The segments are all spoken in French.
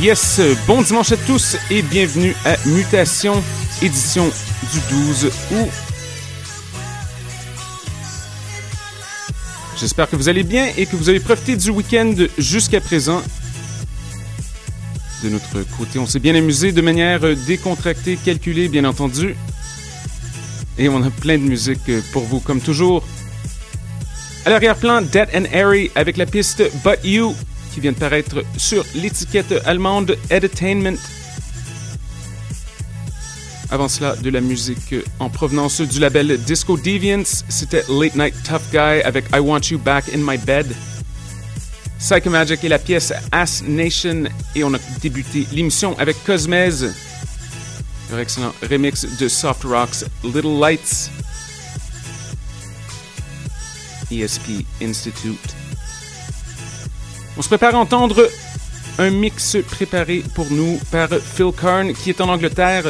Yes. Bon dimanche à tous et bienvenue à Mutation, édition du 12 août. J'espère que vous allez bien et que vous avez profité du week-end jusqu'à présent. De notre côté, on s'est bien amusé de manière décontractée, calculée, bien entendu. Et on a plein de musique pour vous, comme toujours. À l'arrière-plan, Dead and Airy avec la piste But You qui vient de paraître sur l'étiquette allemande Entertainment. Avant cela, de la musique en provenance du label Disco Deviants, c'était Late Night Tough Guy avec I Want You Back in My Bed. Psychomagic et la pièce Ass Nation, et on a débuté l'émission avec Cosmez, leur excellent remix de Soft Rocks Little Lights. ESP Institute. On se prépare à entendre un mix préparé pour nous par Phil Karn qui est en Angleterre.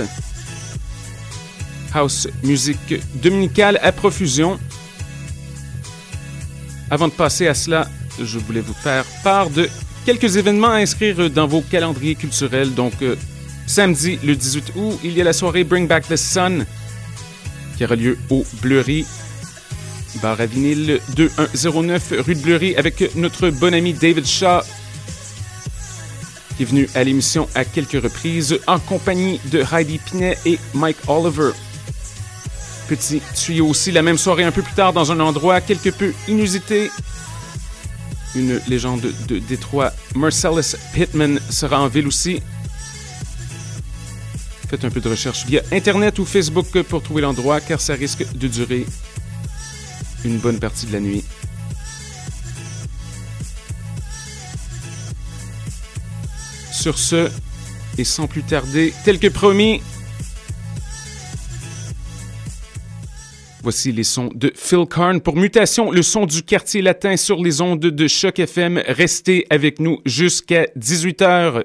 House musique dominicale à profusion. Avant de passer à cela, je voulais vous faire part de quelques événements à inscrire dans vos calendriers culturels. Donc, euh, samedi le 18 août, il y a la soirée Bring Back the Sun qui aura lieu au Bleury bar à vinyle 2109 rue de Bleury avec notre bon ami David Shaw qui est venu à l'émission à quelques reprises en compagnie de Heidi Pinet et Mike Oliver. Petit tuyau aussi la même soirée un peu plus tard dans un endroit quelque peu inusité. Une légende de Détroit, Marcellus Pittman, sera en ville aussi. Faites un peu de recherche via Internet ou Facebook pour trouver l'endroit car ça risque de durer une bonne partie de la nuit. Sur ce, et sans plus tarder, tel que promis, voici les sons de Phil Karn pour Mutation, le son du quartier latin sur les ondes de Choc FM. Restez avec nous jusqu'à 18h.